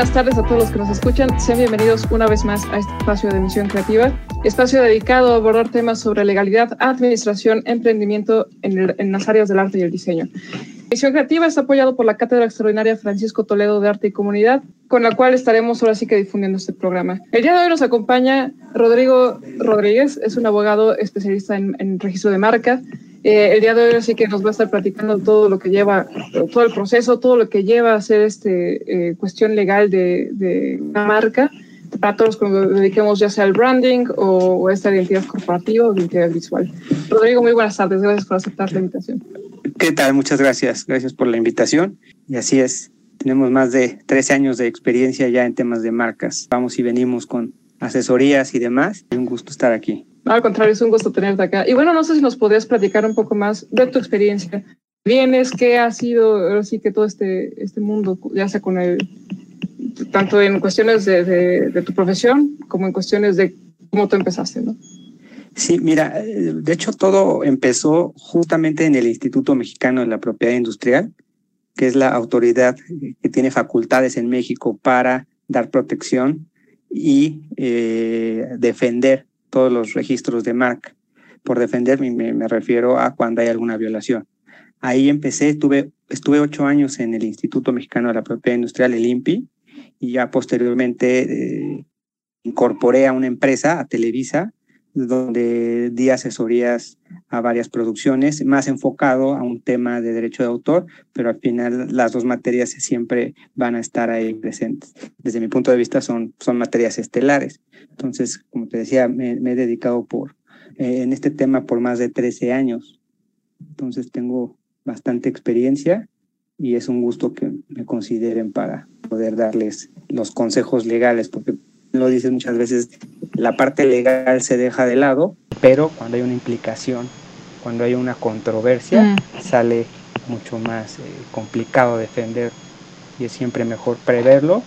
buenas tardes a todos los que nos escuchan. Sean bienvenidos una vez más a este espacio de Misión Creativa, espacio dedicado a abordar temas sobre legalidad, administración, emprendimiento en, en las áreas del arte y el diseño. Misión Creativa está apoyado por la Cátedra Extraordinaria Francisco Toledo de Arte y Comunidad, con la cual estaremos ahora sí que difundiendo este programa. El día de hoy nos acompaña Rodrigo Rodríguez, es un abogado especialista en, en registro de marca, eh, el día de hoy así que nos va a estar platicando todo lo que lleva, todo el proceso, todo lo que lleva a hacer este eh, cuestión legal de, de una marca para todos nos dediquemos ya sea al branding o, o, esta identidad corporativa o identidad visual. Rodrigo, muy buenas tardes, gracias por aceptar la invitación. ¿Qué tal? Muchas gracias, gracias por la invitación. Y así es, tenemos más de 13 años de experiencia ya en temas de marcas. Vamos y venimos con asesorías y demás. Un gusto estar aquí. Al contrario, es un gusto tenerte acá. Y bueno, no sé si nos podrías platicar un poco más de tu experiencia. Vienes, qué ha sido, así que todo este, este mundo, ya sea con el, tanto en cuestiones de, de, tu profesión como en cuestiones de cómo tú empezaste, ¿no? Sí, mira, de hecho todo empezó justamente en el Instituto Mexicano de la Propiedad Industrial, que es la autoridad que tiene facultades en México para dar protección y eh, defender todos los registros de marca. Por defender me, refiero a cuando hay alguna violación. Ahí empecé, tuve, estuve ocho años en el Instituto Mexicano de la Propiedad Industrial, el INPI, y ya posteriormente eh, incorporé a una empresa, a Televisa, donde di asesorías a varias producciones, más enfocado a un tema de derecho de autor, pero al final las dos materias siempre van a estar ahí presentes. Desde mi punto de vista son, son materias estelares. Entonces, como te decía, me, he dedicado por, eh, en este tema por más de 13 años. Entonces tengo bastante experiencia y es un gusto que me consideren para poder darles los consejos legales, porque lo dices muchas veces, la parte legal se deja de lado, pero cuando hay una implicación, cuando hay una controversia, mm. sale mucho más eh, complicado defender y es siempre mejor preverlo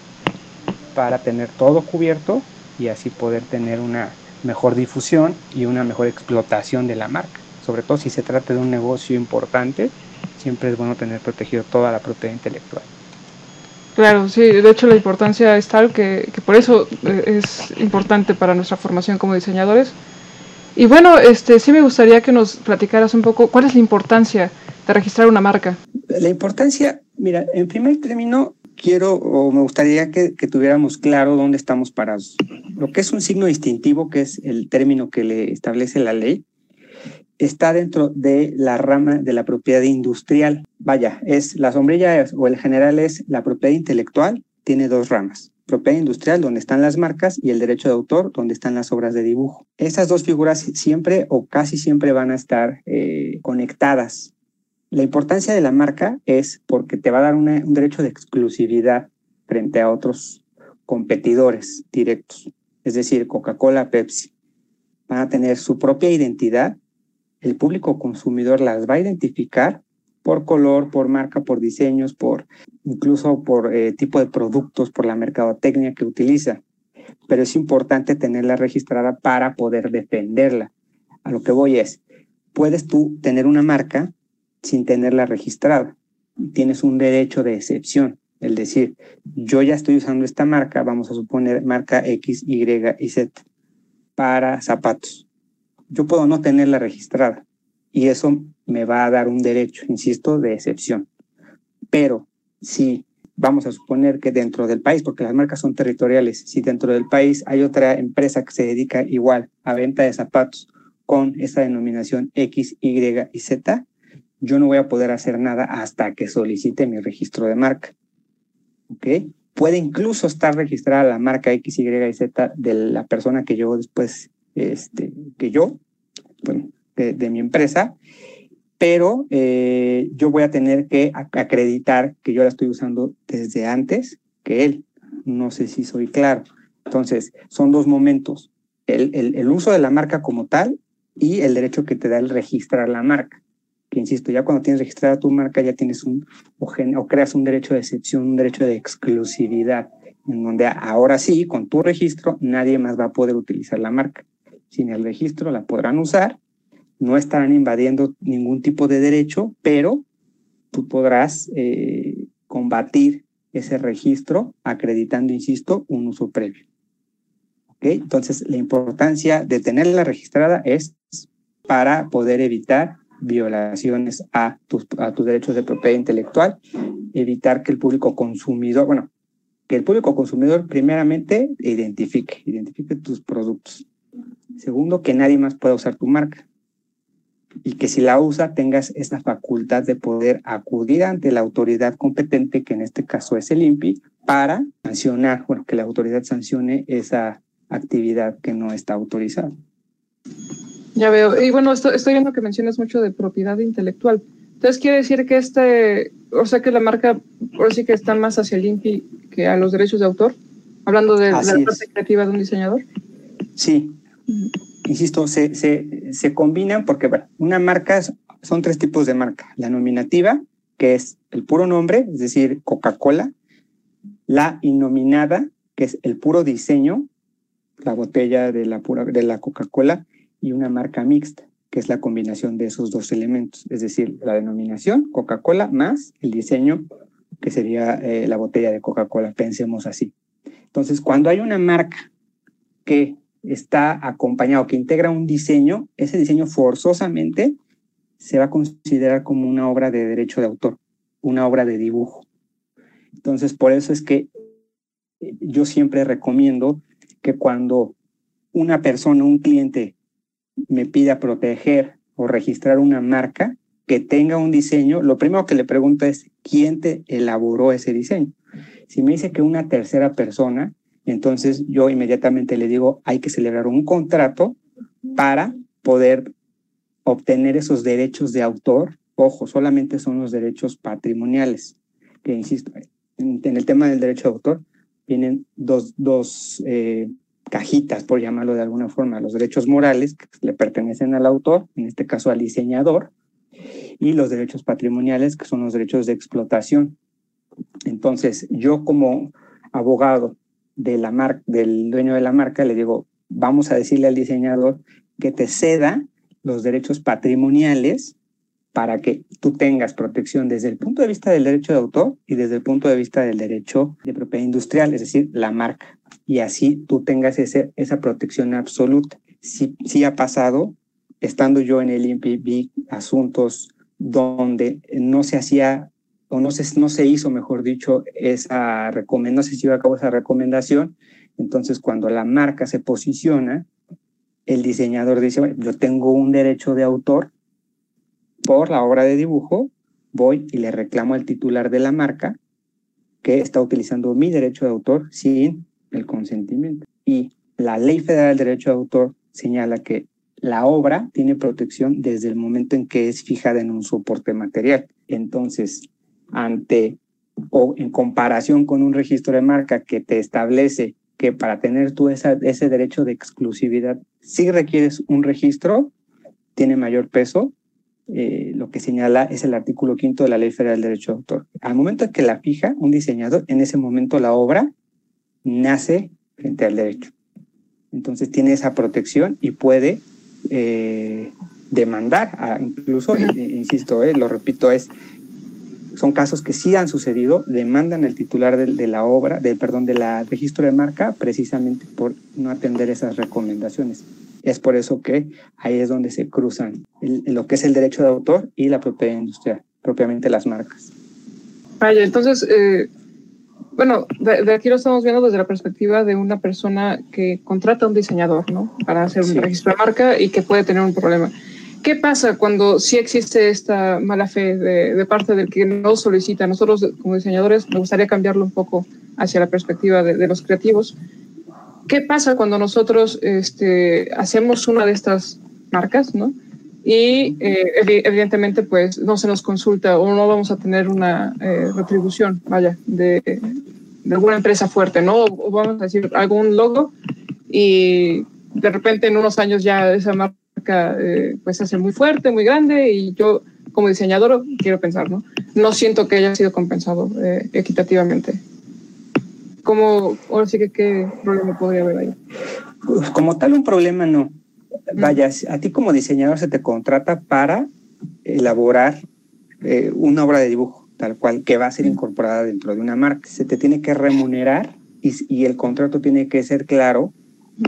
para tener todo cubierto y así poder tener una mejor difusión y una mejor explotación de la marca. Sobre todo si se trata de un negocio importante, siempre es bueno tener protegido toda la propiedad intelectual. Claro, sí, de hecho la importancia es tal que, que, por eso eh, es importante para nuestra formación como diseñadores. Y bueno, este sí me gustaría que nos platicaras un poco cuál es la importancia de registrar una marca. La importancia, mira, en primer término, quiero o me gustaría que, que tuviéramos claro dónde estamos parados. Lo que es un signo distintivo, que es el término que le establece la ley, está dentro de la rama de la propiedad industrial. Vaya, es la sombrilla o el general es la propiedad intelectual, tiene dos ramas. Propiedad industrial, donde están las marcas, y el derecho de autor, donde están las obras de dibujo. Esas dos figuras siempre o casi siempre van a estar eh, conectadas. La importancia de la marca es porque te va a dar un derecho de exclusividad frente a otros competidores directos. Es decir, Coca-Cola, Pepsi. Van a tener su propia identidad el público consumidor las va a identificar por color, por marca, por diseños, por incluso por eh, tipo de productos, por la mercadotecnia que utiliza. Pero es importante tenerla registrada para poder defenderla. A lo que voy es, puedes tú tener una marca sin tenerla registrada. Tienes un derecho de excepción. Es decir, yo ya estoy usando esta marca, vamos a suponer marca X, Y y Z, para zapatos yo puedo no tenerla registrada y eso me va a dar un derecho, insisto, de excepción. Pero si vamos a suponer que dentro del país, porque las marcas son territoriales, si dentro del país hay otra empresa que se dedica igual a venta de zapatos con esa denominación X, Y y Z, yo no voy a poder hacer nada hasta que solicite mi registro de marca. ¿Ok? Puede incluso estar registrada la marca X, Y y Z de la persona que yo después este, que yo, bueno, de, mi empresa, pero eh, yo voy a tener que acreditar que yo la estoy usando desde antes que él. No sé si soy claro. Entonces, son dos momentos. El, el, uso de la marca como tal y el derecho que te da el registrar la marca. Que insisto, ya cuando tienes registrada tu marca, ya tienes un, o creas un derecho de excepción, un derecho de exclusividad, en donde ahora sí, con tu registro, nadie más va a poder utilizar la marca sin el registro la podrán usar, no estarán invadiendo ningún tipo de derecho, pero tú podrás eh, combatir ese registro acreditando, insisto, un uso previo. ¿Okay? Entonces, la importancia de tenerla registrada es para poder evitar violaciones a tus, a tus derechos de propiedad intelectual, evitar que el público consumidor, bueno, que el público consumidor primeramente identifique, identifique tus productos. Segundo, que nadie más pueda usar tu marca. Y que si la usa tengas esta facultad de poder acudir ante la autoridad competente, que en este caso es el INPI, para sancionar, bueno, que la autoridad sancione esa actividad que no está autorizada. Ya veo. Y bueno, estoy, viendo que mencionas mucho de propiedad intelectual. Entonces, quiere decir que este, o sea, que la marca, por sí que está más hacia el INPI que a los derechos de autor, hablando de, la parte creativa de un diseñador. Sí. Insisto, se, se, combinan porque, bueno, una marca son tres tipos de marca. La nominativa, que es el puro nombre, es decir, Coca-Cola. La innominada, que es el puro diseño, la botella de la, la Coca-Cola y una marca mixta, que es la combinación de esos dos elementos, es decir, la denominación Coca-Cola más el diseño, que sería eh, la botella de Coca-Cola, pensemos así. Entonces, cuando hay una marca que está acompañado, que integra un diseño, ese diseño forzosamente se va a considerar como una obra de derecho de autor, una obra de dibujo. Entonces, por eso es que eh, yo siempre recomiendo que cuando una persona, un cliente, me pida proteger o registrar una marca que tenga un diseño, lo primero que le pregunto es, ¿quién te elaboró ese diseño? Si me dice que una tercera persona, entonces yo inmediatamente le digo, hay que celebrar un contrato para poder obtener esos derechos de autor. Ojo, solamente son los derechos patrimoniales, que insisto, en, el tema del derecho de autor vienen dos, dos eh, cajitas, por llamarlo de alguna forma, los derechos morales que le pertenecen al autor, en este caso al diseñador, y los derechos patrimoniales, que son los derechos de explotación. Entonces, yo como abogado de la marca, del dueño de la marca, le digo, vamos a decirle al diseñador que te ceda los derechos patrimoniales para que tú tengas protección desde el punto de vista del derecho de autor y desde el punto de vista del derecho de propiedad industrial, es decir, la marca y así tú tengas ese, esa protección absoluta. Si, si ha pasado, estando yo en el INPI, vi asuntos donde no se hacía no se, hizo, mejor dicho, esa recomendación, no se lleva a cabo esa recomendación. Entonces, cuando la marca se posiciona, el diseñador dice, yo tengo un derecho de autor por la obra de dibujo, voy y le reclamo al titular de la marca que está utilizando mi derecho de autor sin el consentimiento. Y la Ley Federal del Derecho de Autor señala que la obra tiene protección desde el momento en que es fijada en un soporte material. Entonces, ante o en comparación con un registro de marca que te establece que para tener tú esa, ese derecho de exclusividad, si requieres un registro, tiene mayor peso. Eh, lo que señala es el artículo quinto de la Ley Federal del Derecho de Autor. Al momento en que la fija un diseñador, en ese momento la obra nace frente al derecho. Entonces tiene esa protección y puede eh, demandar, incluso, insisto, eh, lo repito, es, son casos que sí han sucedido, demandan al titular de, la obra, del perdón, de la registro de marca, precisamente por no atender esas recomendaciones. Es por eso que ahí es donde se cruzan lo que es el derecho de autor y la propiedad industrial, propiamente las marcas. Vaya, entonces, bueno, de, aquí lo estamos viendo desde la perspectiva de una persona que contrata a un diseñador, ¿no? Para hacer un registro de marca y que puede tener un problema. ¿Qué pasa cuando sí existe esta mala fe de, parte del que no solicita? Nosotros como diseñadores me gustaría cambiarlo un poco hacia la perspectiva de, los creativos. ¿Qué pasa cuando nosotros este, hacemos una de estas marcas, ¿no? y eh, evidentemente pues no se nos consulta o no vamos a tener una eh, retribución, vaya, de, de, alguna empresa fuerte, ¿no? O vamos a decir algún logo y de repente en unos años ya esa marca eh, pues hace muy fuerte, muy grande y yo como diseñador quiero pensar, ¿no? No siento que haya sido compensado equitativamente. ¿Cómo, ahora sí que qué problema podría haber ahí? Pues, como tal un problema no vaya, a ti como diseñador se te contrata para elaborar eh, una obra de dibujo. tal cual, que va a ser incorporada dentro de una marca. Se te tiene que remunerar y, y el contrato tiene que ser claro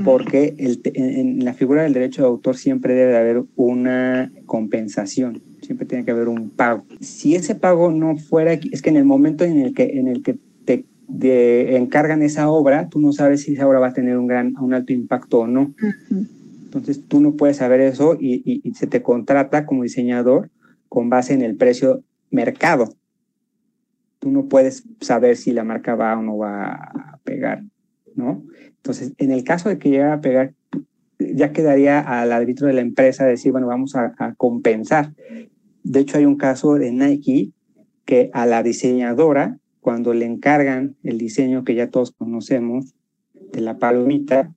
porque el, en, la figura del derecho de autor siempre debe haber una compensación, siempre tiene que haber un pago. Si ese pago no fuera, es que en el momento en el que, en el que te encargan esa obra, tú no sabes si esa obra va a tener un, gran, un alto impacto o no. Entonces tú no puedes saber eso y, y, se te contrata como diseñador con base en el precio mercado. Tú no puedes saber si la marca va o no va a pegar, Entonces, en el caso de que llegue a pegar, ya quedaría al árbitro de la empresa decir, bueno, vamos a, a compensar. De hecho, hay un caso de Nike que a la diseñadora, cuando le encargan el diseño que ya todos conocemos de la palomita,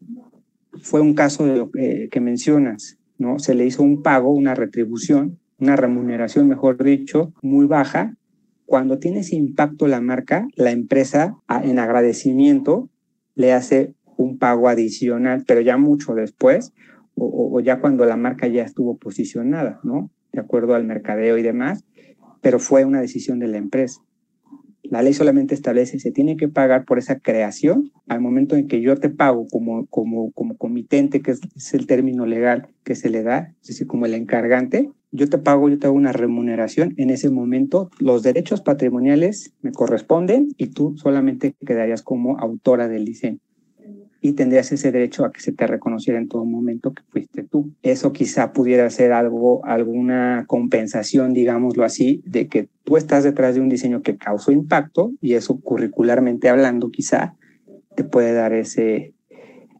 fue un caso de lo que, mencionas, ¿no? Se le hizo un pago, una retribución, una remuneración, mejor dicho, muy baja. Cuando tiene ese impacto la marca, la empresa, en agradecimiento, le hace un pago adicional, pero ya mucho después, o, ya cuando la marca ya estuvo posicionada, ¿no? De acuerdo al mercadeo y demás, pero fue una decisión de la empresa. La ley solamente establece se tiene que pagar por esa creación al momento en que yo te pago como, como, como comitente, que es, el término legal que se le da, es decir, como el encargante, yo te pago, yo te hago una remuneración, en ese momento los derechos patrimoniales me corresponden y tú solamente quedarías como autora del diseño y tendrías ese derecho a que se te reconociera en todo momento que fuiste tú. Eso quizá pudiera ser algo, alguna compensación, digámoslo así, de que tú estás detrás de un diseño que causó impacto y eso curricularmente hablando quizá te puede dar ese,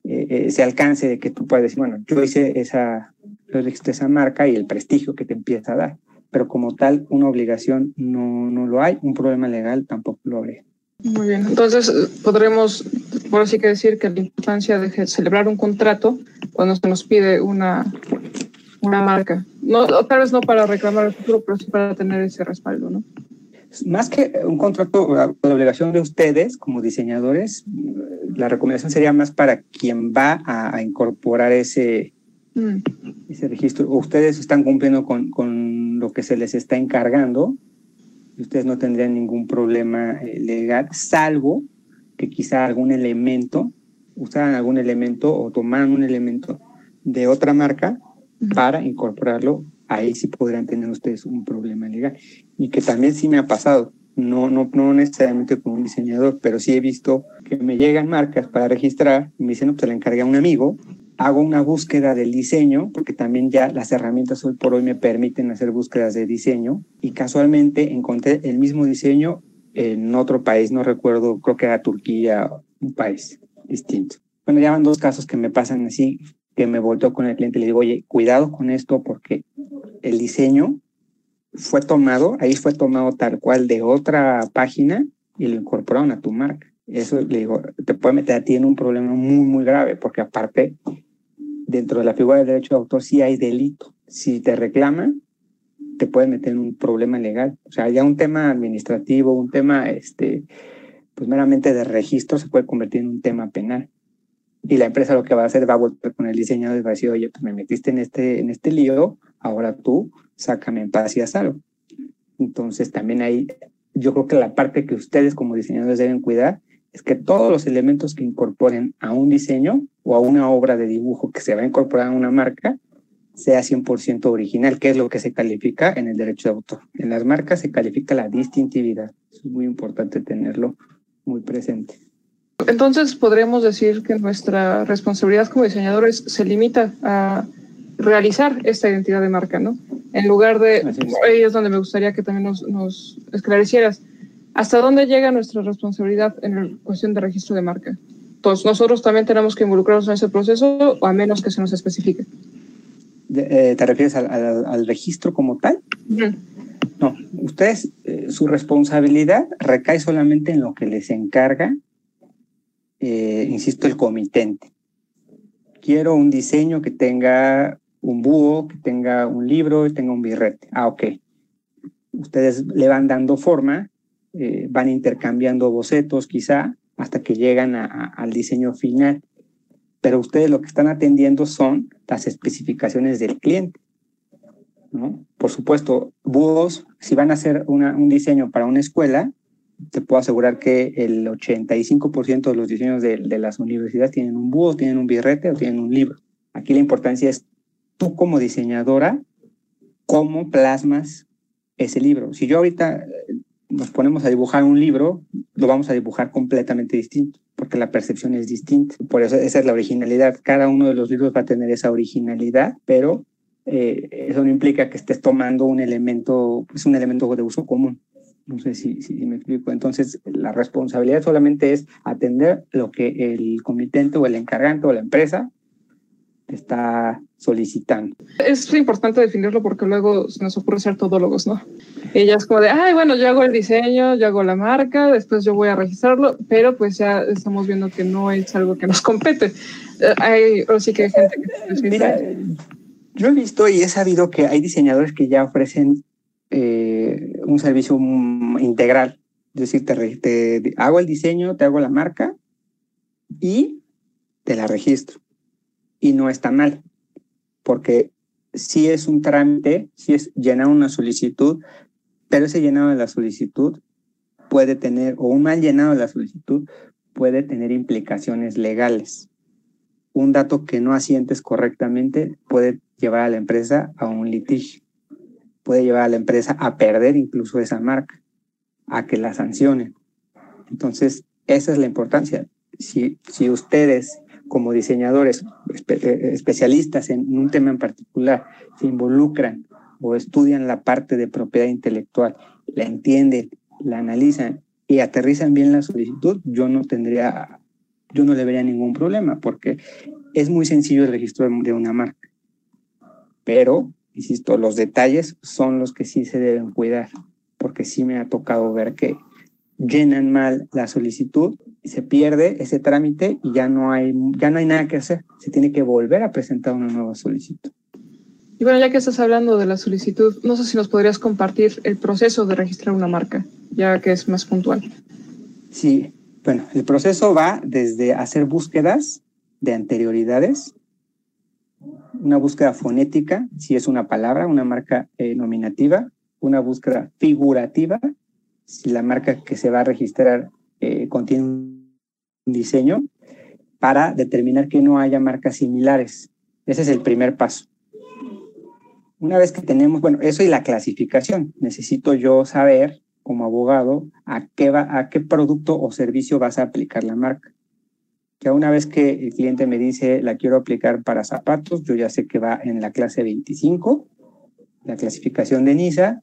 eh, ese alcance de que tú puedes decir, bueno, yo hice esa, esa marca y el prestigio que te empieza a dar, pero como tal una obligación no, no lo hay, un problema legal tampoco lo habría. Muy bien, entonces podremos, por así que decir, que la importancia de celebrar un contrato cuando se nos pide una, una marca, no, tal vez no para reclamar el futuro, pero sí para tener ese respaldo, ¿no? Más que un contrato, la obligación de ustedes como diseñadores, la recomendación sería más para quien va a, incorporar ese, mm. ese registro. Ustedes están cumpliendo con, con lo que se les está encargando, ustedes no tendrían ningún problema eh, legal, salvo que quizá algún elemento, usaran algún elemento o tomaran un elemento de otra marca para incorporarlo, ahí sí podrían tener ustedes un problema legal. Y que también sí me ha pasado, no, no, no necesariamente como un diseñador, pero sí he visto que me llegan marcas para registrar y me dicen, no, pues se la encargué a un amigo hago una búsqueda del diseño, porque también ya las herramientas hoy por hoy me permiten hacer búsquedas de diseño, y casualmente encontré el mismo diseño en otro país, no recuerdo, creo que era Turquía, un país distinto. Bueno, ya van dos casos que me pasan así, que me volteo con el cliente y le digo, oye, cuidado con esto porque el diseño fue tomado, ahí fue tomado tal cual de otra página y lo incorporaron a tu marca. Eso le digo, te puede meter a ti en un problema muy, muy grave, porque aparte dentro de la figura del derecho de autor sí hay delito. Si te reclaman, te puede meter en un problema legal. O sea, ya un tema administrativo, un tema, este, pues meramente de registro se puede convertir en un tema penal. Y la empresa lo que va a hacer va a volver con el diseñador y va a decir, oye, pues me metiste en este, en este lío, ahora tú sácame en paz y haz algo. Entonces también ahí, yo creo que la parte que ustedes como diseñadores deben cuidar es que todos los elementos que incorporen a un diseño o a una obra de dibujo que se va a incorporar a una marca sea 100% original, que es lo que se califica en el derecho de autor. En las marcas se califica la distintividad. Es muy importante tenerlo muy presente. Entonces, podríamos decir que nuestra responsabilidad como diseñadores se limita a realizar esta identidad de marca, ¿no? En lugar de, ahí es donde me gustaría que también nos, nos esclarecieras, ¿Hasta dónde llega nuestra responsabilidad en la cuestión de registro de marca? Entonces, nosotros también tenemos que involucrarnos en ese proceso, o a menos que se nos especifique. Eh, ¿Te refieres al, registro como tal? No, ustedes, eh, su responsabilidad recae solamente en lo que les encarga, eh, insisto, el comitente. Quiero un diseño que tenga un búho, que tenga un libro y tenga un birrete. Ah, ok. Ustedes le van dando forma eh, van intercambiando bocetos quizá hasta que llegan al diseño final. Pero ustedes lo que están atendiendo son las especificaciones del cliente. Por supuesto, búhos, si van a hacer un diseño para una escuela, te puedo asegurar que el 85% de los diseños de, de, las universidades tienen un búho, tienen un birrete o tienen un libro. Aquí la importancia es tú como diseñadora, cómo plasmas ese libro. Si yo ahorita nos ponemos a dibujar un libro, lo vamos a dibujar completamente distinto, porque la percepción es distinta. Por eso esa es la originalidad. Cada uno de los libros va a tener esa originalidad, pero eh, eso no implica que estés tomando un elemento, es un elemento de uso común. No sé si, si, me explico. Entonces, la responsabilidad solamente es atender lo que el comitente o el encargante o la empresa está solicitando. Es importante definirlo porque luego nos ocurre ser todólogos, ¿no? Ella es como de, ay, bueno, yo hago el diseño, yo hago la marca, después yo voy a registrarlo, pero pues ya estamos viendo que no es algo que nos compete. Eh, hay, o sí que hay gente que... Mira, yo he visto y he sabido que hay diseñadores que ya ofrecen eh, un servicio integral. Es decir, te, hago el diseño, te hago la marca y te la registro. Y no está mal, porque si es un trámite, si es llenar una solicitud, pero ese llenado de la solicitud puede tener, o un mal llenado de la solicitud puede tener implicaciones legales. Un dato que no asientes correctamente puede llevar a la empresa a un litigio puede llevar a la empresa a perder incluso esa marca, a que la sancionen. Entonces, esa es la importancia. Si, si ustedes como diseñadores eh, especialistas en un tema en particular se involucran o estudian la parte de propiedad intelectual, la entienden, la analizan y aterrizan bien la solicitud, yo no tendría, yo no le vería ningún problema porque es muy sencillo el registro de una marca. Pero insisto, los detalles son los que sí se deben cuidar, porque sí me ha tocado ver que llenan mal la solicitud se pierde ese trámite y ya no hay, ya no hay nada que hacer. Se tiene que volver a presentar una nueva solicitud. Y bueno, ya que estás hablando de la solicitud, no sé si nos podrías compartir el proceso de registrar una marca, ya que es más puntual. Sí, bueno, el proceso va desde hacer búsquedas de anterioridades, una búsqueda fonética, si es una palabra, una marca eh, nominativa, una búsqueda figurativa, si la marca que se va a registrar eh, contiene un diseño, para determinar que no haya marcas similares. Ese es el primer paso. Una vez que tenemos, bueno, eso y la clasificación, necesito yo saber como abogado a qué, va, a qué producto o servicio vas a aplicar la marca que una vez que el cliente me dice la quiero aplicar para zapatos, yo ya sé que va en la clase 25, la clasificación de NISA,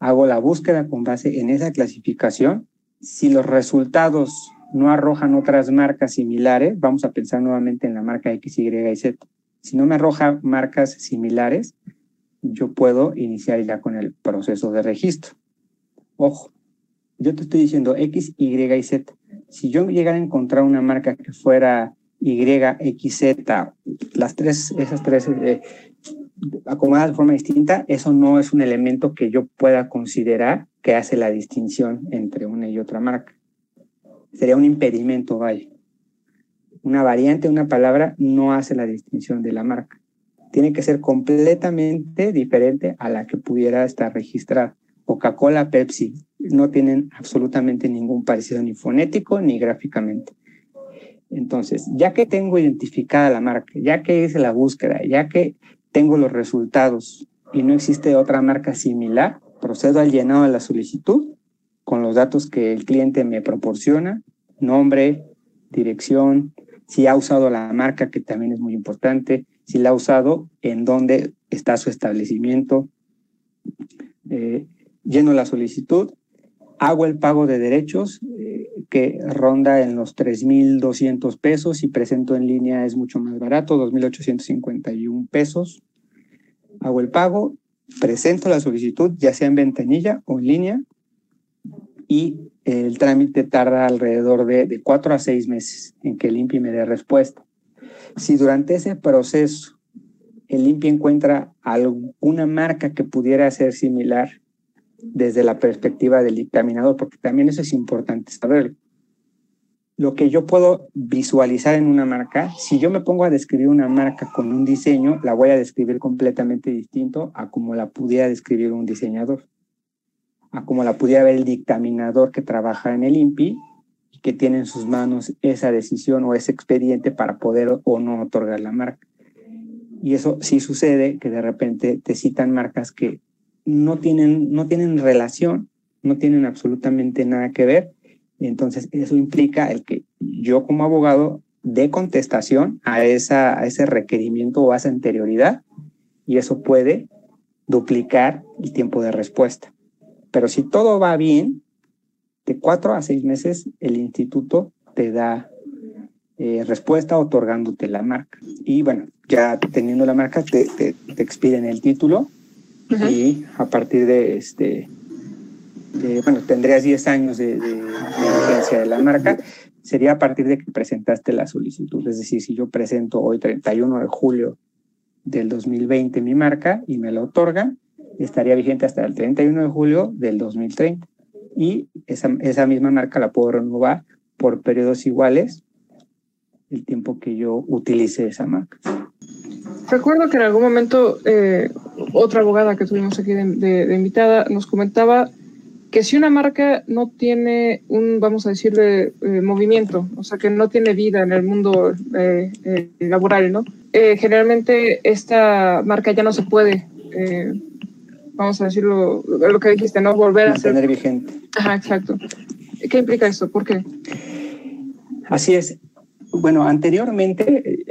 hago la búsqueda con base en esa clasificación. Si los resultados no arrojan otras marcas similares, vamos a pensar nuevamente en la marca X, Y y Z. Si no me arroja marcas similares, yo puedo iniciar ya con el proceso de registro. Ojo, yo te estoy diciendo X, Y y Z si yo llegara a encontrar una marca que fuera YXZ, las tres, esas tres eh, acomodadas de forma distinta, eso no es un elemento que yo pueda considerar que hace la distinción entre una y otra marca. Sería un impedimento, vaya. Una variante, una palabra, no hace la distinción de la marca. Tiene que ser completamente diferente a la que pudiera estar registrada. Coca-Cola, Pepsi, no tienen absolutamente ningún parecido ni fonético ni gráficamente. Entonces, ya que tengo identificada la marca, ya que hice la búsqueda, ya que tengo los resultados y no existe otra marca similar, procedo al llenado de la solicitud con los datos que el cliente me proporciona, nombre, dirección, si ha usado la marca, que también es muy importante, si la ha usado, en dónde está su establecimiento, eh, lleno la solicitud hago el pago de derechos que ronda en los 3.200 pesos y presento en línea es mucho más barato, 2.851 pesos. Hago el pago, presento la solicitud, ya sea en ventanilla o en línea, y el trámite tarda alrededor de, cuatro a seis meses en que el INPI me dé respuesta. Si durante ese proceso el INPI encuentra alguna marca que pudiera ser similar desde la perspectiva del dictaminador, porque también eso es importante saberlo. Lo que yo puedo visualizar en una marca, si yo me pongo a describir una marca con un diseño, la voy a describir completamente distinto a como la pudiera describir un diseñador, a como la pudiera ver el dictaminador que trabaja en el INPI y que tiene en sus manos esa decisión o ese expediente para poder o no otorgar la marca. Y eso sí sucede que de repente te citan marcas que no tienen, no tienen relación, no tienen absolutamente nada que ver entonces, eso implica el que yo como abogado dé contestación a, esa, a ese requerimiento o a esa anterioridad y eso puede duplicar el tiempo de respuesta. Pero si todo va bien, de cuatro a seis meses el instituto te da eh, respuesta otorgándote la marca. Y bueno, ya teniendo la marca, te, te, te expiden el título y a partir de este bueno, tendrías 10 años de, vigencia de la marca, sería a partir de que presentaste la solicitud. Es decir, si yo presento hoy 31 de julio del 2020 mi marca y me la otorgan, estaría vigente hasta el 31 de julio del 2030. Y esa, esa misma marca la puedo renovar por periodos iguales el tiempo que yo utilice esa marca. Recuerdo que en algún momento eh, otra abogada que tuvimos aquí de, de, invitada nos comentaba que si una marca no tiene un, vamos a decirle, eh, movimiento, o sea, que no tiene vida en el mundo eh, eh, laboral, ¿no? generalmente esta marca ya no se puede, vamos a decirlo, lo que dijiste, ¿no? Volver a ser... vigente. Ajá, exacto. ¿Qué implica esto? ¿Por qué? Así es. Bueno, anteriormente,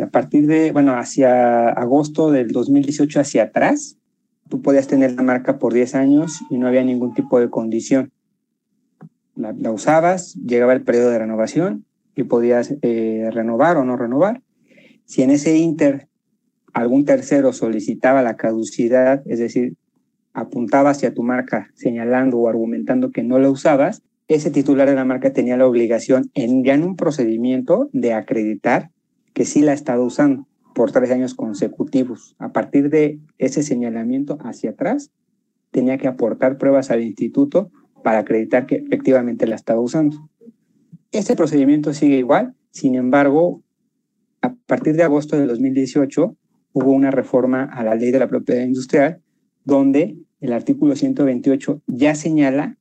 a partir de, bueno, hacia agosto del 2018 hacia atrás, tú podías tener la marca por 10 años y no había ningún tipo de condición. La, usabas, llegaba el periodo de renovación y podías eh, renovar o no renovar. Si en ese inter algún tercero solicitaba la caducidad, es decir, apuntaba hacia tu marca señalando o argumentando que no la usabas, ese titular de la marca tenía la obligación en, ya en un procedimiento de acreditar que sí la estaba usando por tres años consecutivos. A partir de ese señalamiento hacia atrás, tenía que aportar pruebas al instituto para acreditar que efectivamente la estaba usando. Este procedimiento sigue igual, sin embargo, a partir de agosto de 2018 hubo una reforma a la ley de la propiedad industrial donde el artículo 128 ya señala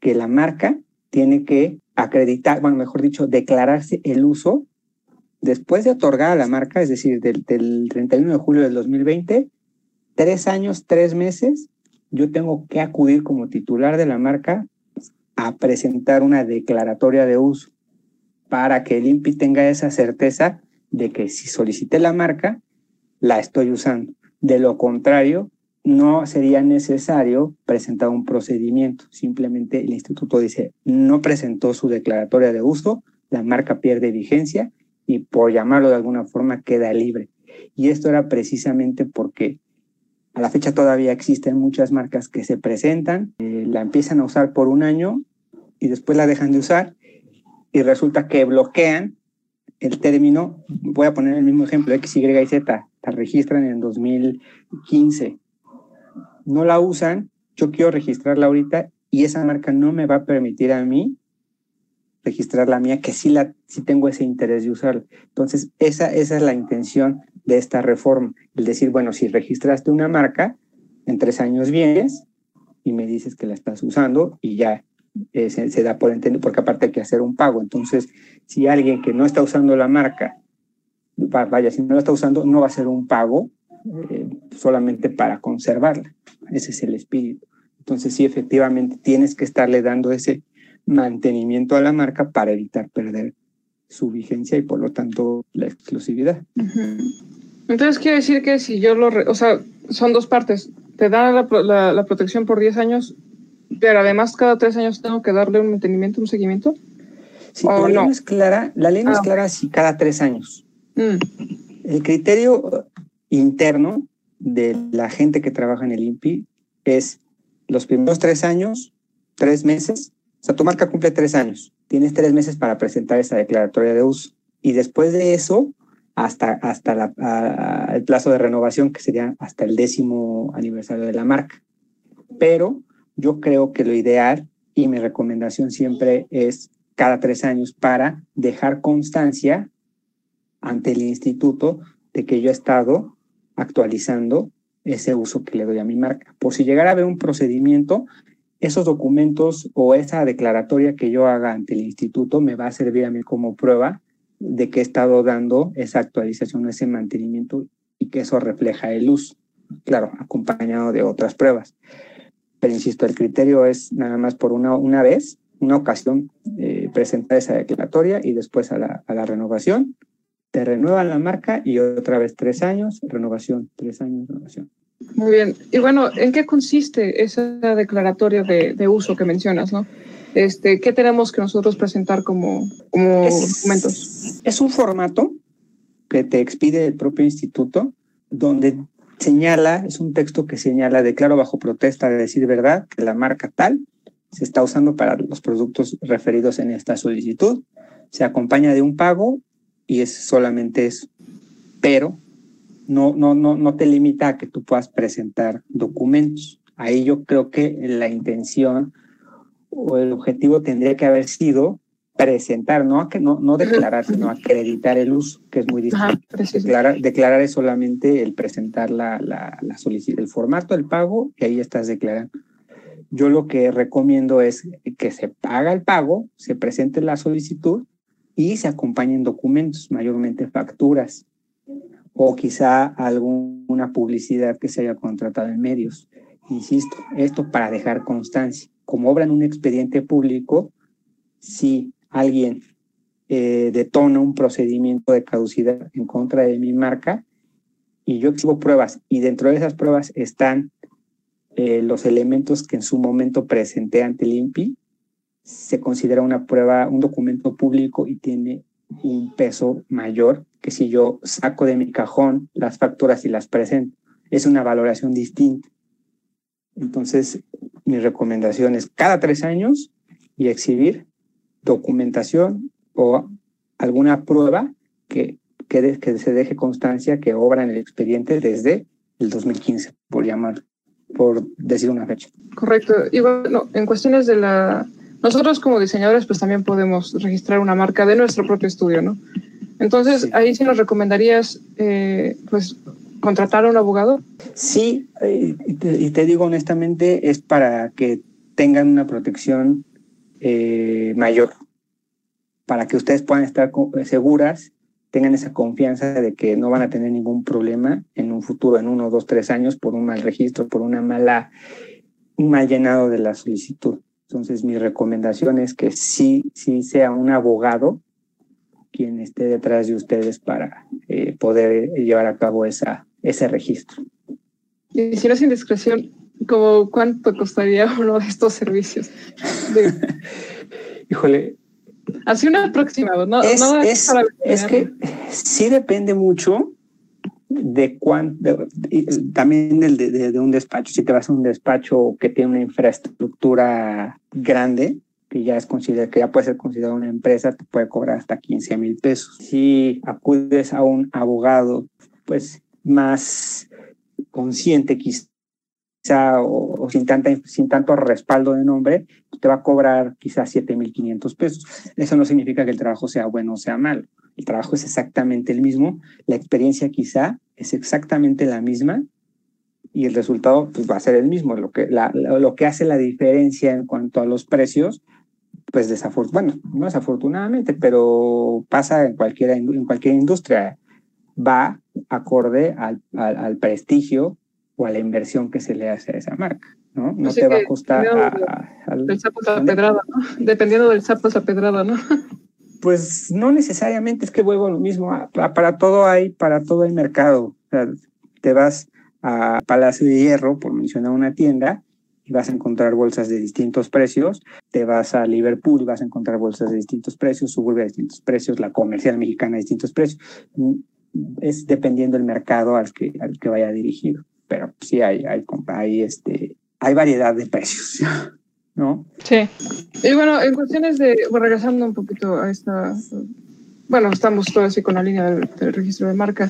que la marca tiene que acreditar, bueno, mejor dicho, declararse el uso después de otorgar a la marca, es decir, del, 31 de julio del 2020, tres años, tres meses, yo tengo que acudir como titular de la marca a presentar una declaratoria de uso para que el INPI tenga esa certeza de que si solicité la marca, la estoy usando. De lo contrario, no sería necesario presentar un procedimiento. Simplemente el instituto dice, no presentó su declaratoria de uso, la marca pierde vigencia y por llamarlo de alguna forma queda libre. Y esto era precisamente porque a la fecha todavía existen muchas marcas que se presentan, eh, la empiezan a usar por un año y después la dejan de usar y resulta que bloquean el término, voy a poner el mismo ejemplo, X, Y y Z, la registran en 2015, no la usan, yo quiero registrarla ahorita y esa marca no me va a permitir a mí registrar la mía, que sí, la, sí tengo ese interés de usarla. Entonces, esa, esa es la intención de esta reforma, el decir, bueno, si registraste una marca, en tres años vienes y me dices que la estás usando y ya eh, se, da por entender, porque aparte hay que hacer un pago. Entonces, si alguien que no está usando la marca, vaya, si no la está usando, no va a ser un pago eh, solamente para conservarla. Ese es el espíritu. Entonces, sí, efectivamente, tienes que estarle dando ese mantenimiento a la marca para evitar perder su vigencia y por lo tanto la exclusividad. Entonces quiere decir que si yo lo, o sea, son dos partes, te da la, la, protección por 10 años, pero además cada tres años tengo que darle un mantenimiento, un seguimiento. Sí, la ley no es clara, la ley no es ah. clara si cada tres años. Mm. El criterio interno de la gente que trabaja en el INPI es los primeros tres años, tres meses, o sea, tu marca cumple tres años. Tienes tres meses para presentar esa declaratoria de uso. Y después de eso, hasta, hasta el plazo de renovación, que sería hasta el décimo aniversario de la marca. Pero yo creo que lo ideal y mi recomendación siempre es cada tres años para dejar constancia ante el instituto de que yo he estado actualizando ese uso que le doy a mi marca. Por si llegara a haber un procedimiento, esos documentos o esa declaratoria que yo haga ante el instituto me va a servir a mí como prueba de que he estado dando esa actualización, ese mantenimiento y que eso refleja el uso, claro, acompañado de otras pruebas. Pero insisto, el criterio es nada más por una, una vez, una ocasión, eh, presentar esa declaratoria y después a la, a la renovación, te renuevan la marca y otra vez tres años, renovación, tres años, renovación. Muy bien. Y bueno, ¿en qué consiste esa declaratoria de, de uso que mencionas, no? Este, ¿Qué tenemos que nosotros presentar como, como es, documentos? Es un formato que te expide el propio instituto, donde señala, es un texto que señala, declaro bajo protesta de decir verdad, que la marca tal se está usando para los productos referidos en esta solicitud, se acompaña de un pago y es solamente eso. Pero no, no, no, no te limita a que tú puedas presentar documentos. Ahí yo creo que la intención o el objetivo tendría que haber sido presentar, no, que no, no declarar, sino acreditar el uso, que es muy distinto. declarar, declarar es solamente el presentar la, la, la solicitud, el formato, el pago, y ahí estás declarando. Yo lo que recomiendo es que se paga el pago, se presente la solicitud y se acompañen documentos, mayormente facturas o quizá alguna publicidad que se haya contratado en medios. Insisto, esto para dejar constancia. Como obra en un expediente público, si alguien eh, detona un procedimiento de caducidad en contra de mi marca y yo exhibo pruebas y dentro de esas pruebas están eh, los elementos que en su momento presenté ante el INPI, se considera una prueba, un documento público y tiene un peso mayor que si yo saco de mi cajón las facturas y las presento. Es una valoración distinta. Entonces, mi recomendación es cada tres años y exhibir documentación o alguna prueba que, que, que se deje constancia que obra en el expediente desde el 2015, por llamar, por decir una fecha. Correcto. Y bueno, en cuestiones de la... Nosotros como diseñadores pues también podemos registrar una marca de nuestro propio estudio, ¿no? Entonces, sí. ahí sí nos recomendarías, eh, pues, contratar a un abogado. Sí, eh, y, te, y, te, digo honestamente, es para que tengan una protección eh, mayor, para que ustedes puedan estar seguras, tengan esa confianza de que no van a tener ningún problema en un futuro, en uno, dos, tres años, por un mal registro, por una mala, un mal llenado de la solicitud. Entonces, mi recomendación es que sí, sí sea un abogado quien esté detrás de ustedes para eh, poder llevar a cabo esa, ese registro. Y si no es indiscreción, ¿como ¿cuánto costaría uno de estos servicios? De... Híjole. Así un aproximado, ¿no? Es, no es, es que sí depende mucho de cuánto, también de, de, de, un despacho. Si te vas a un despacho que tiene una infraestructura grande, que ya es considerado, que ya puede ser considerado una empresa, te puede cobrar hasta 15 mil pesos. Si acudes a un abogado, pues más consciente quizá o, sin, tanta, sin tanto respaldo de nombre, te va a cobrar quizás 7 mil 500 pesos. Eso no significa que el trabajo sea bueno o sea malo. El trabajo es exactamente el mismo, la experiencia quizá es exactamente la misma, y el resultado pues, va a ser el mismo. Lo que, la, lo que hace la diferencia en cuanto a los precios, pues desafortunadamente, bueno, no desafortunadamente, pero pasa en cualquier, en cualquier industria, va acorde al, al, al, prestigio o a la inversión que se le hace a esa marca. No, no te va a costar. A, a, del sapo a pedrada, ¿no? Dependiendo del sapo a pedrada, ¿no? Pues no necesariamente, es que vuelvo a lo mismo. Para todo hay, para todo hay mercado. O sea, te vas a Palacio de Hierro, por mencionar una tienda, y vas a encontrar bolsas de distintos precios. Te vas a Liverpool y vas a encontrar bolsas de distintos precios, Suburbia de distintos precios, la comercial mexicana de distintos precios. Es dependiendo del mercado al que, al que vaya dirigido. Pero sí hay, hay, hay, este, hay variedad de precios. ¿No? Sí. Y bueno, en cuestiones de, bueno, regresando un poquito a esta, bueno, estamos todos así con la línea del, del registro de marca.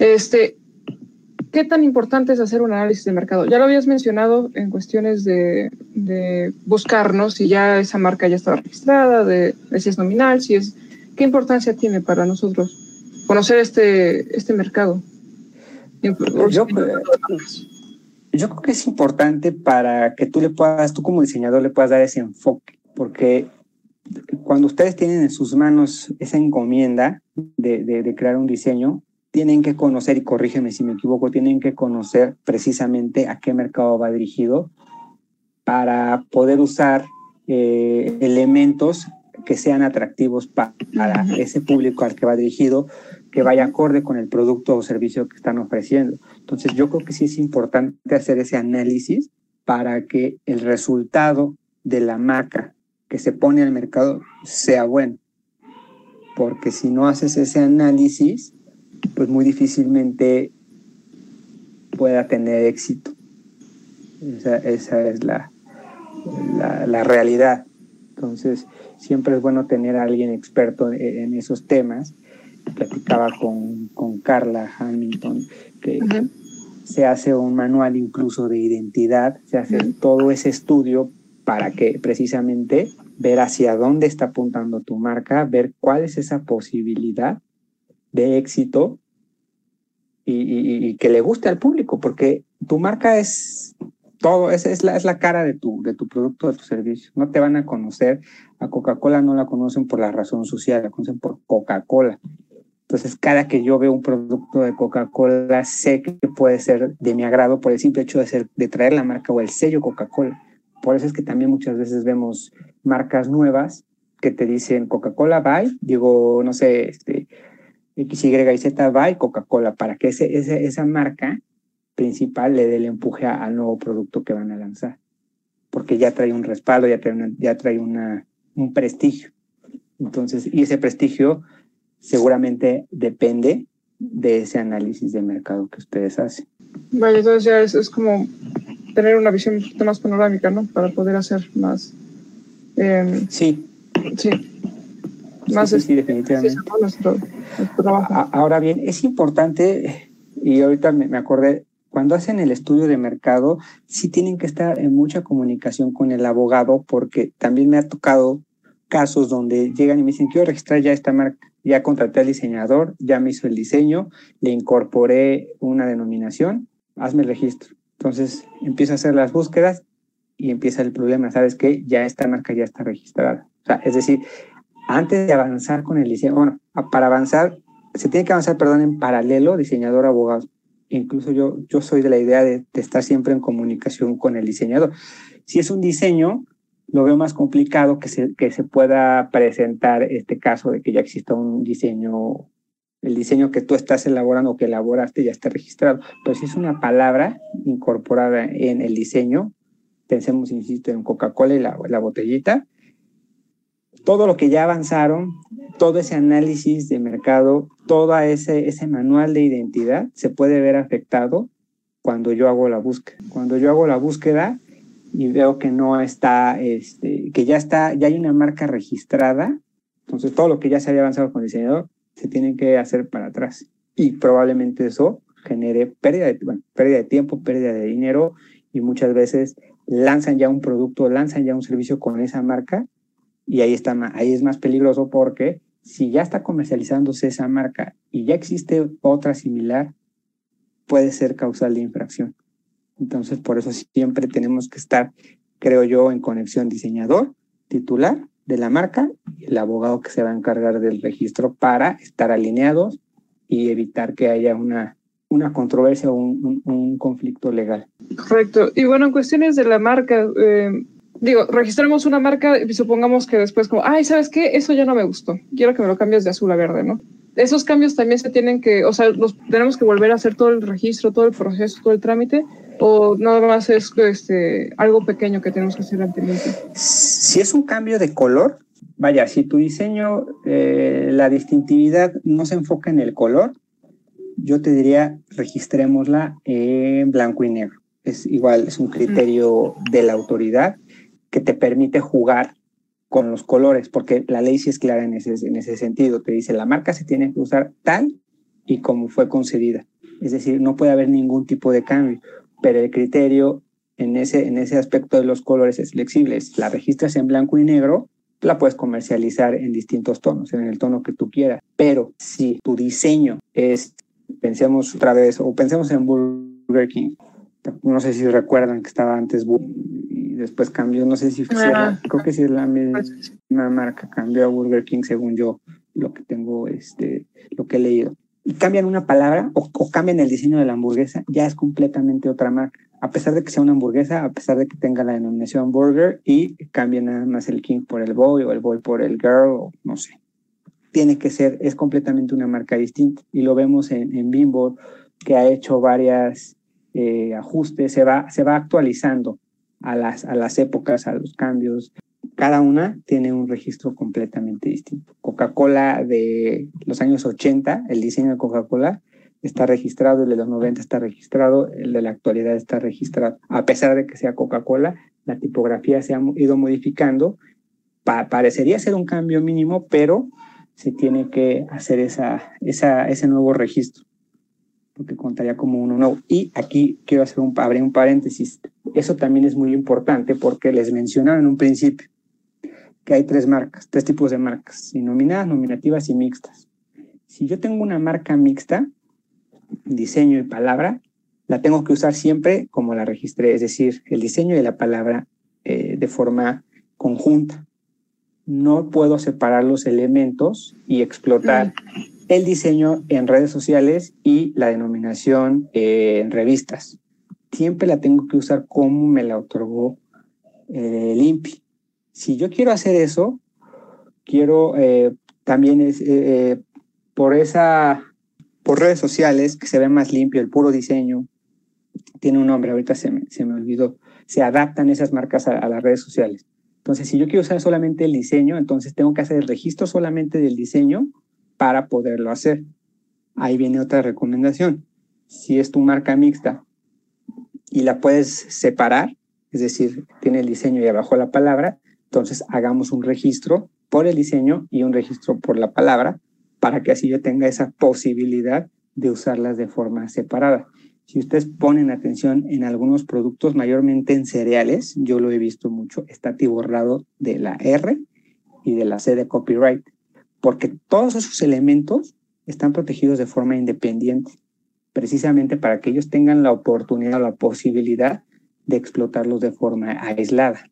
Este, ¿Qué tan importante es hacer un análisis de mercado? Ya lo habías mencionado en cuestiones de, de buscarnos si ya esa marca ya está registrada, de, si es nominal, si es... ¿Qué importancia tiene para nosotros conocer este, este mercado? Yo, yo creo que es importante para que tú le puedas, tú como diseñador le puedas dar ese enfoque, porque cuando ustedes tienen en sus manos esa encomienda de, de, crear un diseño, tienen que conocer, y corrígeme si me equivoco, tienen que conocer precisamente a qué mercado va dirigido para poder usar eh, elementos que sean atractivos para ese público al que va dirigido, que vaya acorde con el producto o servicio que están ofreciendo. Entonces, yo creo que sí es importante hacer ese análisis para que el resultado de la marca que se pone al mercado sea bueno. Porque si no haces ese análisis, pues muy difícilmente pueda tener éxito. Esa, es la, la, realidad. Entonces, siempre es bueno tener a alguien experto en, esos temas. Platicaba con, con Carla Hamilton que se hace un manual incluso de identidad, se hace todo ese estudio para que precisamente ver hacia dónde está apuntando tu marca, ver cuál es esa posibilidad de éxito y, que le guste al público, porque tu marca es todo, es, es, la, es la cara de tu, de tu producto, de tu servicio. No te van a conocer, a Coca-Cola no la conocen por la razón social, la conocen por Coca-Cola. Entonces, cada que yo veo un producto de Coca-Cola, sé que puede ser de mi agrado por el simple hecho de, ser, de traer la marca o el sello Coca-Cola. Por eso es que también muchas veces vemos marcas nuevas que te dicen Coca-Cola by, digo, no sé, este, X, Y y Z by Coca-Cola, para que ese, esa marca principal le dé el empuje al nuevo producto que van a lanzar. Porque ya trae un respaldo, ya trae, ya trae una, un prestigio. Entonces, y ese prestigio seguramente depende de ese análisis de mercado que ustedes hacen. Vale, entonces ya es, es como tener una visión un poquito más panorámica, ¿no? Para poder hacer más. Eh, sí. Sí. Más sí, sí, definitivamente. Ahora bien, es importante, y ahorita me, me acordé, cuando hacen el estudio de mercado, sí tienen que estar en mucha comunicación con el abogado, porque también me ha tocado casos donde llegan y me dicen, quiero registrar ya esta marca, ya contraté al diseñador, ya me hizo el diseño, le incorporé una denominación, hazme el registro. Entonces empieza a hacer las búsquedas y empieza el problema. ¿Sabes qué? Ya esta marca ya está registrada. O sea, es decir, antes de avanzar con el diseño, bueno, para avanzar, se tiene que avanzar, perdón, en paralelo, diseñador, abogado. Incluso yo, yo soy de la idea de, estar siempre en comunicación con el diseñador. Si es un diseño, lo veo más complicado que se, que se pueda presentar este caso de que ya exista un diseño el diseño que tú estás elaborando o que elaboraste ya está registrado. Pero si es una palabra incorporada en el diseño, pensemos, insisto, en Coca-Cola y la, la, botellita, todo lo que ya avanzaron, todo ese análisis de mercado, todo ese, ese manual de identidad se puede ver afectado cuando yo hago la búsqueda. Cuando yo hago la búsqueda y veo que no está, este, que ya está, ya hay una marca registrada, entonces todo lo que ya se había avanzado con el diseñador se tienen que hacer para atrás. Y probablemente eso genere pérdida pérdida de tiempo, pérdida de dinero y muchas veces lanzan ya un producto, lanzan ya un servicio con esa marca y ahí, está, ahí es más peligroso porque si ya está comercializándose esa marca y ya existe otra similar, puede ser causal de infracción. Entonces, por eso siempre tenemos que estar, creo yo, en conexión diseñador, titular de la marca y el abogado que se va a encargar del registro para estar alineados y evitar que haya una, una controversia o un, un, conflicto legal. Correcto. Y bueno, en cuestiones de la marca, eh, digo, registramos una marca y supongamos que después como, ay, ¿sabes qué? Eso ya no me gustó. Quiero que me lo cambies de azul a verde, ¿no? Esos cambios también se tienen que, o sea, los, tenemos que volver a hacer todo el registro, todo el proceso, todo el trámite o nada más es este, algo pequeño que tenemos que hacer anteriormente? Si es un cambio de color, vaya, si tu diseño, eh, la distintividad no se enfoca en el color, yo te diría registrémosla en blanco y negro. Es igual, es un criterio de la autoridad que te permite jugar con los colores, porque la ley sí es clara en ese, en ese sentido. Te dice, la marca se tiene que usar tal y como fue concedida. Es decir, no puede haber ningún tipo de cambio pero el criterio en ese, en ese aspecto de los colores es flexible. La registras en blanco y negro, la puedes comercializar en distintos tonos, en el tono que tú quieras. Pero si tu diseño es, pensemos otra vez, o pensemos en Burger King, no sé si recuerdan que estaba antes y después cambió, no sé si fue, ah. creo que sí es la misma marca, cambió a Burger King según yo, lo que tengo, este, lo que he leído. Y cambian una palabra o, o cambian el diseño de la hamburguesa, ya es completamente otra marca a pesar de que sea una hamburguesa, a pesar de que tenga la denominación burger y cambie nada más el king por el boy o el boy por el girl o no sé. Tiene que ser, es completamente una marca distinta y lo vemos en, en Bimbo que ha hecho varias eh, ajustes, se va, se va actualizando a las, a las épocas, a los cambios. Cada una tiene un registro completamente distinto. Coca-Cola de los años 80, el diseño de Coca-Cola está registrado, el de los 90 está registrado, el de la actualidad está registrado. A pesar de que sea Coca-Cola, la tipografía se ha ido modificando. parecería ser un cambio mínimo, pero se tiene que hacer esa, esa, ese nuevo registro, porque contaría como uno nuevo. Y aquí quiero hacer un, abrir un paréntesis. Eso también es muy importante porque les mencionaba en un principio que hay tres marcas, tres tipos de marcas, nominadas, nominativas y mixtas. Si yo tengo una marca mixta, diseño y palabra, la tengo que usar siempre como la registré, es decir, el diseño y la palabra eh, de forma conjunta. No puedo separar los elementos y explotar el diseño en redes sociales y la denominación eh, en revistas. Siempre la tengo que usar como me la otorgó eh, el INPI. Si yo quiero hacer eso, quiero también es, por esa por redes sociales, que se ve más limpio, el puro diseño, tiene un nombre, ahorita se me, se me olvidó, se adaptan esas marcas a, las redes sociales. Entonces, si yo quiero usar solamente el diseño, entonces tengo que hacer el registro solamente del diseño para poderlo hacer. Ahí viene otra recomendación. Si es tu marca mixta y la puedes separar, es decir, tiene el diseño y abajo la palabra, entonces hagamos un registro por el diseño y un registro por la palabra para que así yo tenga esa posibilidad de usarlas de forma separada. Si ustedes ponen atención en algunos productos, mayormente en cereales, yo lo he visto mucho, está tiborrado de la R y de la C de copyright, porque todos esos elementos están protegidos de forma independiente, precisamente para que ellos tengan la oportunidad o la posibilidad de explotarlos de forma aislada.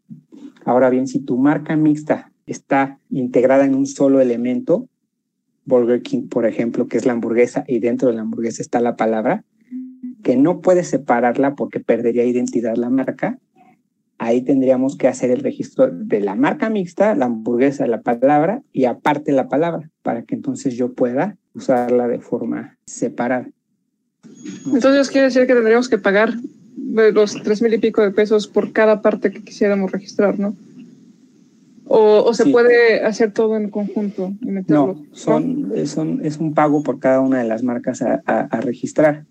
Ahora bien, si tu marca mixta está integrada en un solo elemento, Burger King, por ejemplo, que es la hamburguesa y dentro de la hamburguesa está la palabra, que no puedes separarla porque perdería identidad la marca, ahí tendríamos que hacer el registro de la marca mixta, la hamburguesa, la palabra y aparte la palabra, para que entonces yo pueda usarla de forma separada. Entonces quiere decir que tendríamos que pagar los tres mil y pico de pesos por cada parte que quisiéramos registrar, ¿no? ¿O, se puede hacer todo en conjunto? Y no, son, son, es un pago por cada una de las marcas a, a, registrar.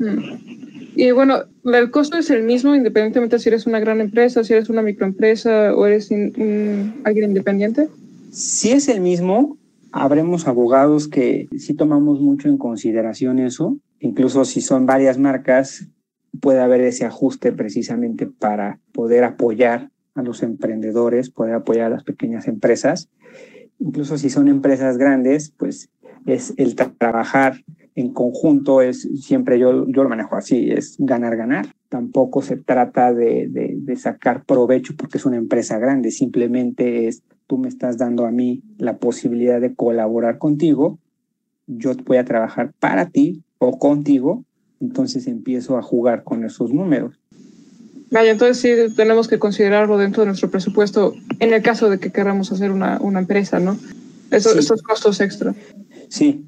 Mm. Y bueno, el costo es el mismo independientemente si eres una gran empresa, si eres una microempresa o eres alguien independiente. Si es el mismo, habremos abogados que sí tomamos mucho en consideración eso. Incluso si son varias marcas, puede haber ese ajuste precisamente para poder apoyar a los emprendedores, poder apoyar a las pequeñas empresas. Incluso si son empresas grandes, pues es el trabajar en conjunto, es siempre yo, yo lo manejo así, es ganar, ganar. Tampoco se trata de, de, sacar provecho porque es una empresa grande, simplemente es tú me estás dando a mí la posibilidad de colaborar contigo, yo voy a trabajar para ti o contigo, entonces empiezo a jugar con esos números. Vaya, entonces sí tenemos que considerarlo dentro de nuestro presupuesto en el caso de que queramos hacer una, una empresa, ¿no? Esos, esos costos extra. Sí.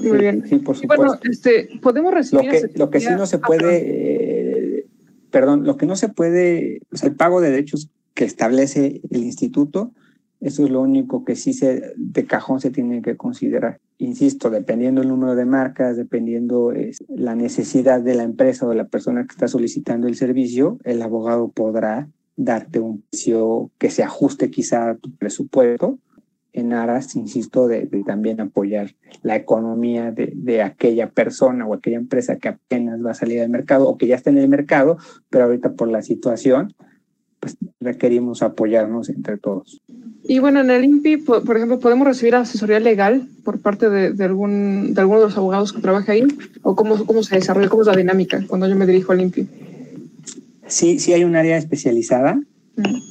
Muy bien. Sí, por supuesto. bueno, este, podemos recibir. Lo que, lo que sí no se puede, eh, perdón, lo que no se puede, o sea, el pago de derechos que establece el instituto, eso es lo único que sí se, de cajón se tiene que considerar insisto, dependiendo el número de marcas, dependiendo la necesidad de la empresa o de la persona que está solicitando el servicio, el abogado podrá darte un precio que se ajuste quizá a tu presupuesto en aras, insisto, de, también apoyar la economía de, de, aquella persona o aquella empresa que apenas va a salir al mercado o que ya está en el mercado, pero ahorita por la situación, pues requerimos apoyarnos entre todos. Y bueno, en el INPI, por, ejemplo, ¿podemos recibir asesoría legal por parte de, de, algún, de alguno de los abogados que trabaja ahí? ¿O cómo, cómo se desarrolla, cómo es la dinámica cuando yo me dirijo al INPI? Sí, sí hay un área especializada.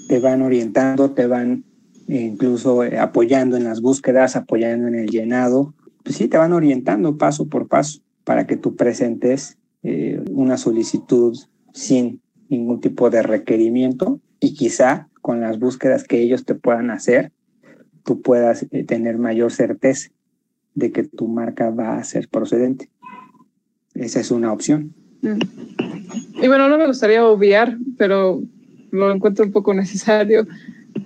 Te van orientando, te van incluso eh, apoyando en las búsquedas, apoyando en el llenado. Pues sí, te van orientando paso por paso para que tú presentes eh, una solicitud sin ningún tipo de requerimiento y quizá con las búsquedas que ellos te puedan hacer, tú puedas tener mayor certeza de que tu marca va a ser procedente. Esa es una opción. Mm. Y bueno, no me gustaría obviar, pero lo encuentro un poco necesario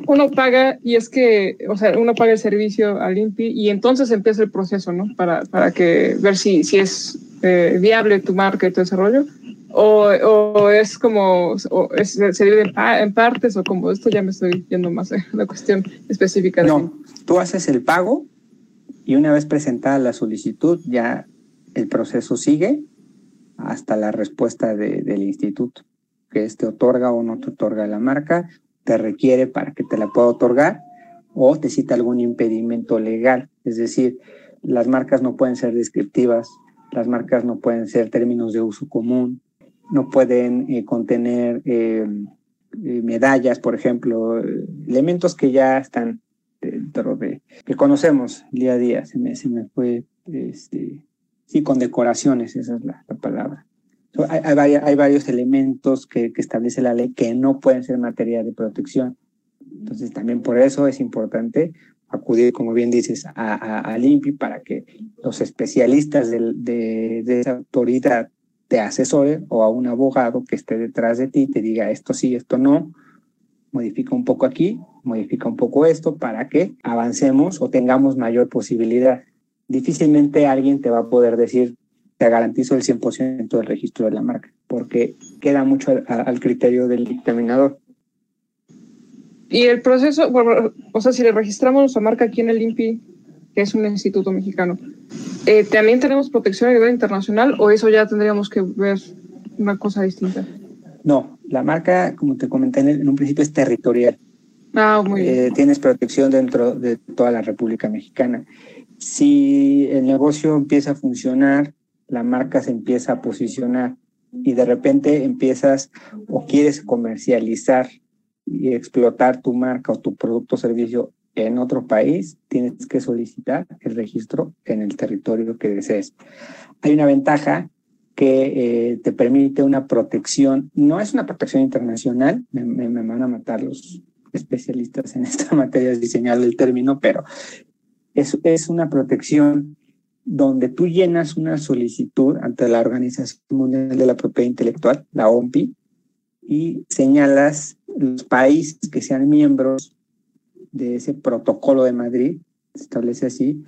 uno paga y es que, o sea, uno paga el servicio al INPI y entonces empieza el proceso, ¿no? Para, para que ver si, si es eh, viable tu marca y tu desarrollo. O, o es como, o es, se divide en, partes o como esto ya me estoy yendo más a la cuestión específica. no, tú haces el pago y una vez presentada la solicitud ya el proceso sigue hasta la respuesta de, del instituto, que este otorga o no te otorga la marca te requiere para que te la pueda otorgar o te cita algún impedimento legal. Es decir, las marcas no pueden ser descriptivas, las marcas no pueden ser términos de uso común, no pueden eh, contener eh, eh, medallas, por ejemplo, elementos que ya están dentro de, que conocemos día a día. Se me, se me fue, este, sí, con decoraciones, esa es la palabra. Hay, hay, varios elementos que, establece la ley que no pueden ser materia de protección. Entonces, también por eso es importante acudir, como bien dices, a, a, INPI para que los especialistas de, de, esa autoridad te asesoren o a un abogado que esté detrás de ti te diga esto sí, esto no, modifica un poco aquí, modifica un poco esto para que avancemos o tengamos mayor posibilidad. Difícilmente alguien te va a poder decir te garantizo el 100% del registro de la marca, porque queda mucho al, criterio del dictaminador. Y el proceso, o sea, si le registramos nuestra marca aquí en el INPI, que es un instituto mexicano, eh, ¿también tenemos protección a nivel internacional o eso ya tendríamos que ver una cosa distinta? No, la marca, como te comenté en, un principio, es territorial. Ah, muy bien. Eh, tienes protección dentro de toda la República Mexicana. Si el negocio empieza a funcionar la marca se empieza a posicionar y de repente empiezas o quieres comercializar y explotar tu marca o tu producto o servicio en otro país, tienes que solicitar el registro en el territorio que desees. Hay una ventaja que eh, te permite una protección, no es una protección internacional, me, me, van a matar los especialistas en esta materia, es diseñar el término, pero es, es una protección donde tú llenas una solicitud ante la Organización Mundial de la Propiedad Intelectual, la OMPI, y señalas los países que sean miembros de ese protocolo de Madrid, se establece así,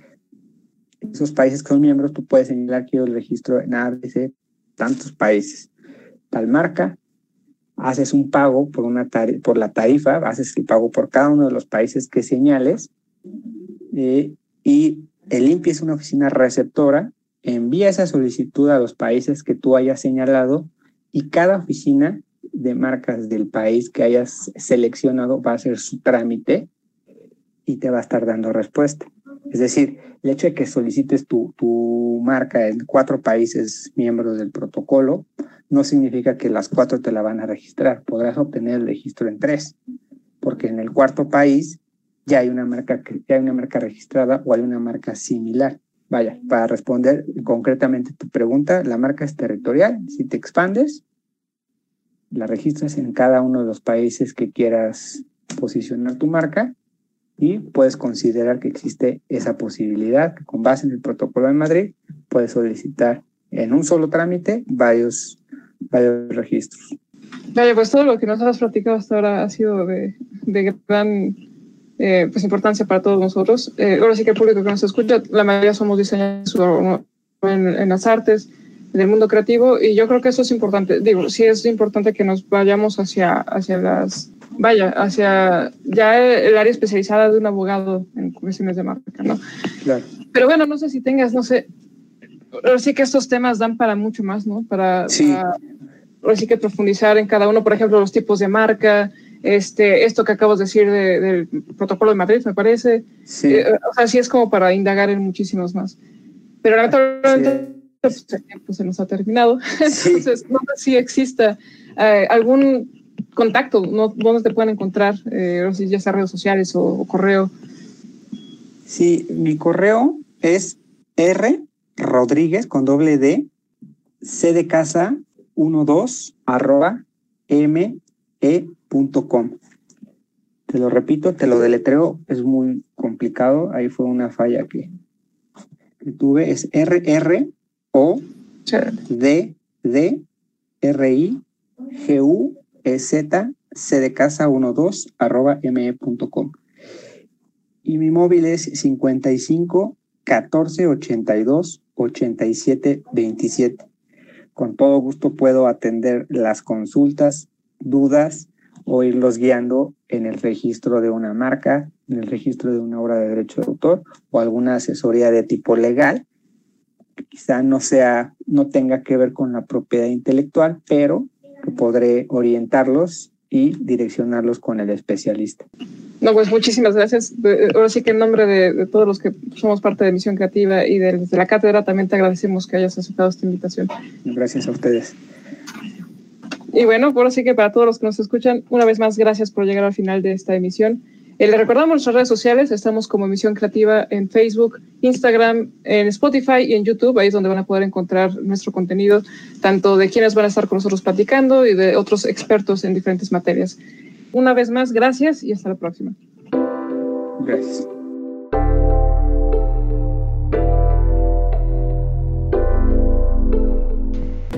esos países que son miembros, tú puedes señalar que el registro en ABC, tantos países. Tal marca, haces un pago por, una la tarifa, haces el pago por cada uno de los países que señales, eh, y el INPI es una oficina receptora, envía esa solicitud a los países que tú hayas señalado y cada oficina de marcas del país que hayas seleccionado va a hacer su trámite y te va a estar dando respuesta. Es decir, el hecho de que solicites tu, tu marca en cuatro países miembros del protocolo no significa que las cuatro te la van a registrar. Podrás obtener el registro en tres, porque en el cuarto país ya hay una marca, ya hay una marca registrada o hay una marca similar. Vaya, para responder concretamente tu pregunta, la marca es territorial. Si te expandes, la registras en cada uno de los países que quieras posicionar tu marca y puedes considerar que existe esa posibilidad que con base en el protocolo de Madrid puedes solicitar en un solo trámite varios, varios registros. Vaya, pues todo lo que nos has platicado hasta ahora ha sido de, de gran eh, pues importancia para todos nosotros. Eh, ahora sí que el público que nos escucha, la mayoría somos diseñadores en, las artes, en el mundo creativo, y yo creo que eso es importante. Digo, sí es importante que nos vayamos hacia, hacia las vaya, hacia ya el área especializada de un abogado en cuestiones de marca, ¿no? Claro. Pero bueno, no sé si tengas, no sé, ahora sí que estos temas dan para mucho más, ¿no? Para, Sí. para- ahora sí que profundizar en cada uno, por ejemplo, los tipos de marca, este, esto que acabas de decir de- del protocolo de Madrid, me parece. Sí. Eh, o sea, sí es como para indagar en muchísimos más. Pero lamentablemente pues, el tiempo se nos ha terminado. Sí. Entonces, no sé si exista eh, algún contacto, ¿no? ¿Dónde te pueden encontrar? Eh, ya sea redes sociales o, o correo. Sí, mi correo es R Rodríguez con doble D, C de casa 12 arroba m e com. Te lo repito, te lo deletreo, es muy complicado. Ahí fue una falla que, que tuve. Es R R O D D R I G U E Z C de casa 12 arroba m e punto com. Y mi móvil es 55 14 82 87 27. Con todo gusto puedo atender las consultas, dudas o irlos guiando en el registro de una marca, en el registro de una obra de derecho de autor o alguna asesoría de tipo legal que quizá no sea, no tenga que ver con la propiedad intelectual, pero que podré orientarlos y direccionarlos con el especialista. No, pues muchísimas gracias. De- Ahora sí que en nombre de, de todos los que somos parte de Misión Creativa y de, de la cátedra también te agradecemos que hayas aceptado esta invitación. Gracias a ustedes. Y bueno, ahora sí que para todos los que nos escuchan, una vez más, gracias por llegar al final de esta emisión. Eh, les recordamos nuestras redes sociales, estamos como Misión Creativa en Facebook, Instagram, en Spotify y en YouTube, ahí es donde van a poder encontrar nuestro contenido, tanto de quienes van a estar con nosotros platicando y de otros expertos en diferentes materias. Una vez más, gracias y hasta la próxima. Gracias.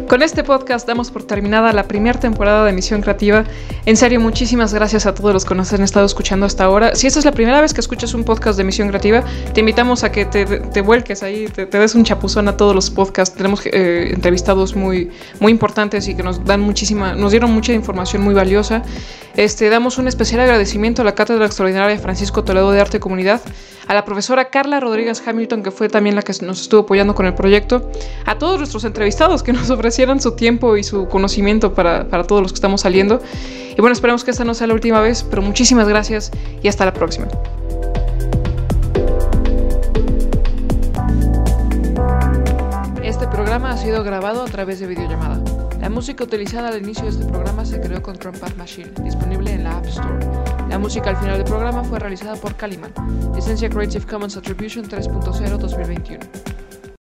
Con este podcast damos por terminada la primera temporada de Misión Creativa. En serio, muchísimas gracias a todos los que nos han estado escuchando hasta ahora. Si esta es la primera vez que escuchas un podcast de Misión Creativa, te invitamos a que te, vuelques ahí, te, te, des un chapuzón a todos los podcasts. Tenemos eh, entrevistados muy, muy importantes y que nos dan muchísima, nos dieron mucha información muy valiosa. Este, damos un especial agradecimiento a la Cátedra Extraordinaria Francisco Toledo de Arte y Comunidad, a la profesora Carla Rodríguez Hamilton, que fue también la que nos estuvo apoyando con el proyecto, a todos nuestros entrevistados que nos ofrecieron su tiempo y su conocimiento para, para todos los que estamos saliendo. Y bueno, esperemos que esta no sea la última vez, pero muchísimas gracias y hasta la próxima. Este programa ha sido grabado a través de videollamada. La música utilizada al inicio de este programa se creó con Trumpad Machine, disponible en la App Store. La música al final del programa fue realizada por Caliman, licencia Creative Commons Attribution 3.0 2021.